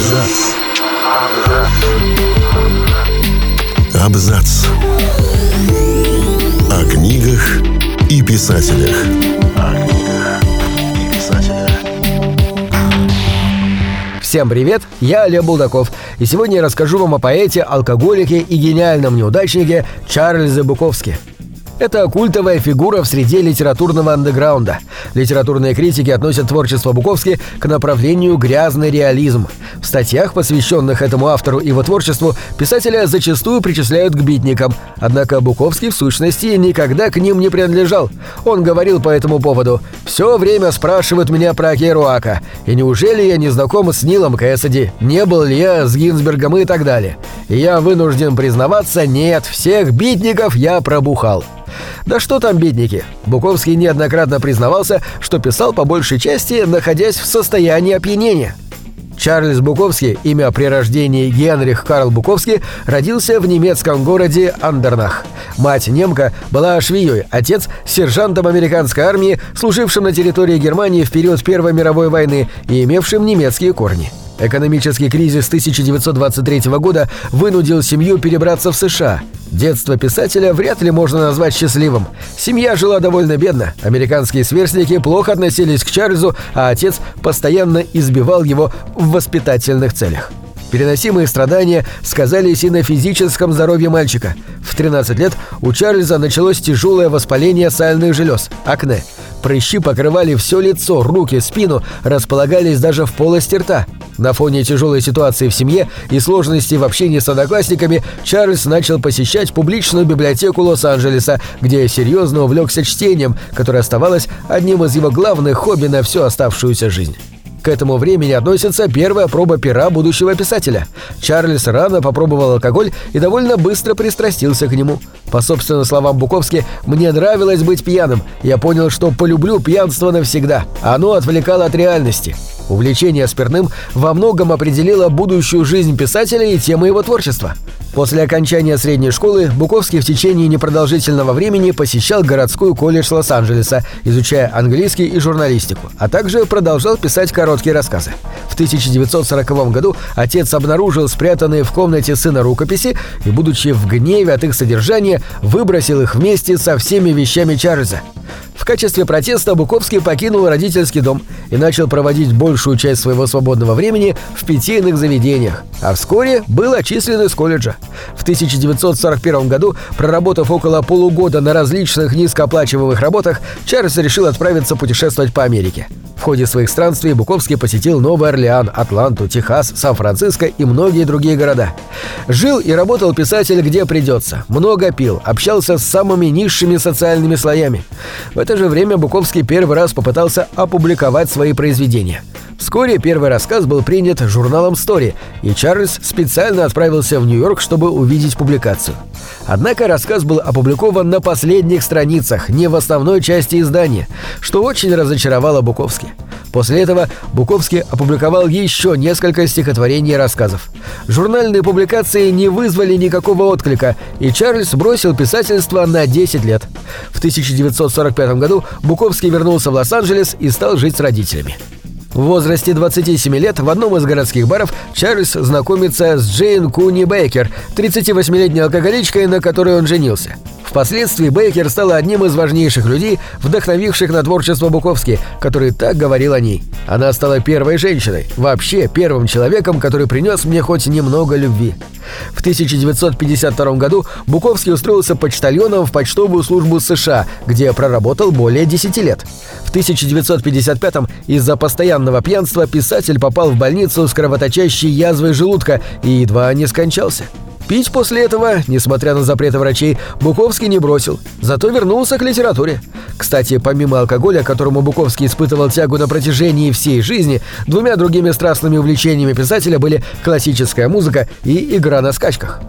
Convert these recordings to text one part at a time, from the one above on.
Абзац. Абзац. О книгах и писателях. О книгах и писателях. Всем привет, я Олег Булдаков, и сегодня я расскажу вам о поэте, алкоголике и гениальном неудачнике Чарльзе Буковске. Это культовая фигура в среде литературного андеграунда. Литературные критики относят творчество Буковски к направлению грязный реализм. В статьях, посвященных этому автору и его творчеству, писателя зачастую причисляют к битникам. Однако Буковский в сущности никогда к ним не принадлежал. Он говорил по этому поводу «Все время спрашивают меня про Керуака. И неужели я не знаком с Нилом Кэссиди? Не был ли я с Гинзбергом и так далее? И я вынужден признаваться, нет, всех битников я пробухал». Да что там бедники? Буковский неоднократно признавался, что писал по большей части, находясь в состоянии опьянения. Чарльз Буковский, имя при рождении Генрих Карл Буковский, родился в немецком городе Андернах. Мать немка была швеей, отец – сержантом американской армии, служившим на территории Германии в период Первой мировой войны и имевшим немецкие корни. Экономический кризис 1923 года вынудил семью перебраться в США. Детство писателя вряд ли можно назвать счастливым. Семья жила довольно бедно, американские сверстники плохо относились к Чарльзу, а отец постоянно избивал его в воспитательных целях. Переносимые страдания сказались и на физическом здоровье мальчика. В 13 лет у Чарльза началось тяжелое воспаление сальных желез – акне. Прыщи покрывали все лицо, руки, спину, располагались даже в полости рта. На фоне тяжелой ситуации в семье и сложностей в общении с одноклассниками Чарльз начал посещать публичную библиотеку Лос-Анджелеса, где серьезно увлекся чтением, которое оставалось одним из его главных хобби на всю оставшуюся жизнь. К этому времени относится первая проба пера будущего писателя. Чарльз рано попробовал алкоголь и довольно быстро пристрастился к нему. По собственным словам Буковски, «Мне нравилось быть пьяным. Я понял, что полюблю пьянство навсегда. Оно отвлекало от реальности». Увлечение спиртным во многом определило будущую жизнь писателя и темы его творчества. После окончания средней школы Буковский в течение непродолжительного времени посещал городскую колледж Лос-Анджелеса, изучая английский и журналистику, а также продолжал писать короткие рассказы. В 1940 году отец обнаружил спрятанные в комнате сына рукописи и, будучи в гневе от их содержания, выбросил их вместе со всеми вещами Чарльза. В качестве протеста Буковский покинул родительский дом и начал проводить большую часть своего свободного времени в питейных заведениях, а вскоре был отчислен из колледжа. В 1941 году, проработав около полугода на различных низкооплачиваемых работах, Чарльз решил отправиться путешествовать по Америке. В ходе своих странствий Буковский посетил Новый Орлеан, Атланту, Техас, Сан-Франциско и многие другие города. Жил и работал писатель где придется. Много пил, общался с самыми низшими социальными слоями. В это же время Буковский первый раз попытался опубликовать свои произведения. Вскоре первый рассказ был принят журналом «Стори», и Чарльз специально отправился в Нью-Йорк, чтобы увидеть публикацию. Однако рассказ был опубликован на последних страницах, не в основной части издания, что очень разочаровало Буковски. После этого Буковский опубликовал еще несколько стихотворений и рассказов. Журнальные публикации не вызвали никакого отклика, и Чарльз бросил писательство на 10 лет. В 1945 году Буковский вернулся в Лос-Анджелес и стал жить с родителями. В возрасте 27 лет в одном из городских баров Чарльз знакомится с Джейн Куни Бейкер, 38-летней алкоголичкой, на которой он женился. Впоследствии Бейкер стала одним из важнейших людей, вдохновивших на творчество Буковски, который так говорил о ней. Она стала первой женщиной, вообще первым человеком, который принес мне хоть немного любви. В 1952 году Буковский устроился почтальоном в почтовую службу США, где проработал более 10 лет. В 1955 из-за постоянного пьянства писатель попал в больницу с кровоточащей язвой желудка и едва не скончался. Пить после этого, несмотря на запреты врачей, Буковский не бросил, зато вернулся к литературе. Кстати, помимо алкоголя, которому Буковский испытывал тягу на протяжении всей жизни, двумя другими страстными увлечениями писателя были классическая музыка и игра на скачках.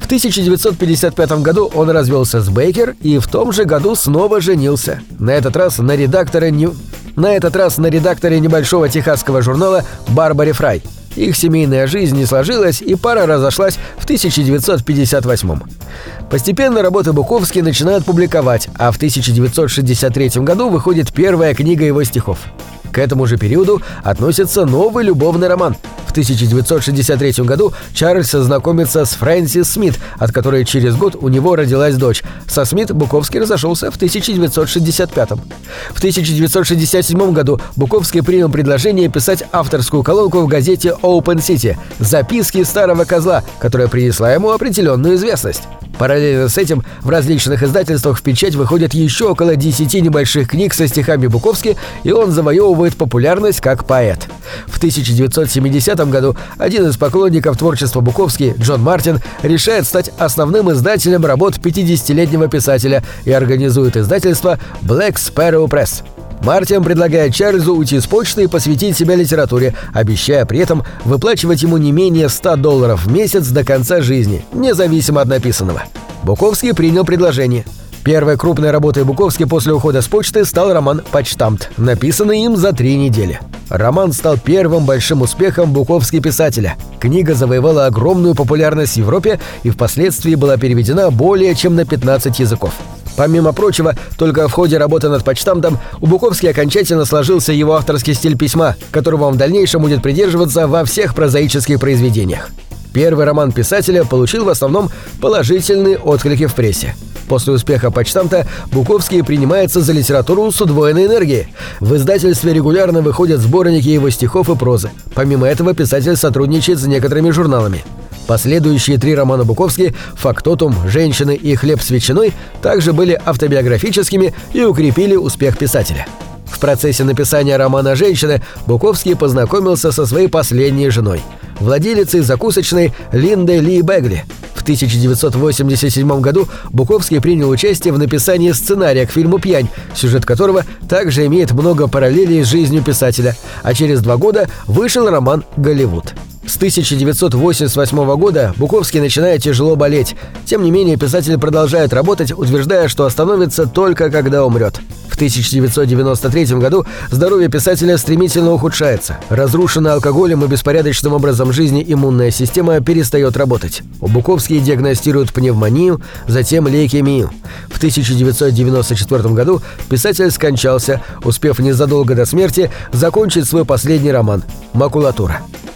В 1955 году он развелся с Бейкер и в том же году снова женился. На этот раз на редакторе Нью... На этот раз на редакторе небольшого техасского журнала Барбаре Фрай. Их семейная жизнь не сложилась, и пара разошлась в 1958 Постепенно работы Буковский начинают публиковать, а в 1963 году выходит первая книга его стихов. К этому же периоду относится новый любовный роман. В 1963 году Чарльз знакомится с Фрэнсис Смит, от которой через год у него родилась дочь. Со Смит Буковский разошелся в 1965. В 1967 году Буковский принял предложение писать авторскую колонку в газете Open City «Записки старого козла», которая принесла ему определенную известность. Параллельно с этим в различных издательствах в печать выходит еще около 10 небольших книг со стихами Буковски, и он завоевывает популярность как поэт. В 1970 году один из поклонников творчества Буковски, Джон Мартин, решает стать основным издателем работ 50-летнего писателя и организует издательство Black Sparrow Press. Мартин предлагает Чарльзу уйти с почты и посвятить себя литературе, обещая при этом выплачивать ему не менее 100 долларов в месяц до конца жизни, независимо от написанного. Буковский принял предложение. Первой крупной работой Буковски после ухода с почты стал роман «Почтамт», написанный им за три недели. Роман стал первым большим успехом Буковски писателя. Книга завоевала огромную популярность в Европе и впоследствии была переведена более чем на 15 языков. Помимо прочего, только в ходе работы над почтамтом у Буковски окончательно сложился его авторский стиль письма, которого он в дальнейшем будет придерживаться во всех прозаических произведениях. Первый роман писателя получил в основном положительные отклики в прессе. После успеха почтамта Буковский принимается за литературу с удвоенной энергией. В издательстве регулярно выходят сборники его стихов и прозы. Помимо этого писатель сотрудничает с некоторыми журналами. Последующие три романа Буковски «Фактотум», «Женщины» и «Хлеб с ветчиной» также были автобиографическими и укрепили успех писателя. В процессе написания романа «Женщины» Буковский познакомился со своей последней женой, владелицей закусочной Линдой Ли Бегли. В 1987 году Буковский принял участие в написании сценария к фильму «Пьянь», сюжет которого также имеет много параллелей с жизнью писателя, а через два года вышел роман «Голливуд». С 1988 года Буковский начинает тяжело болеть. Тем не менее, писатель продолжает работать, утверждая, что остановится только когда умрет. В 1993 году здоровье писателя стремительно ухудшается. Разрушенная алкоголем и беспорядочным образом жизни иммунная система перестает работать. У Буковский диагностируют пневмонию, затем лейкемию. В 1994 году писатель скончался, успев незадолго до смерти закончить свой последний роман «Макулатура».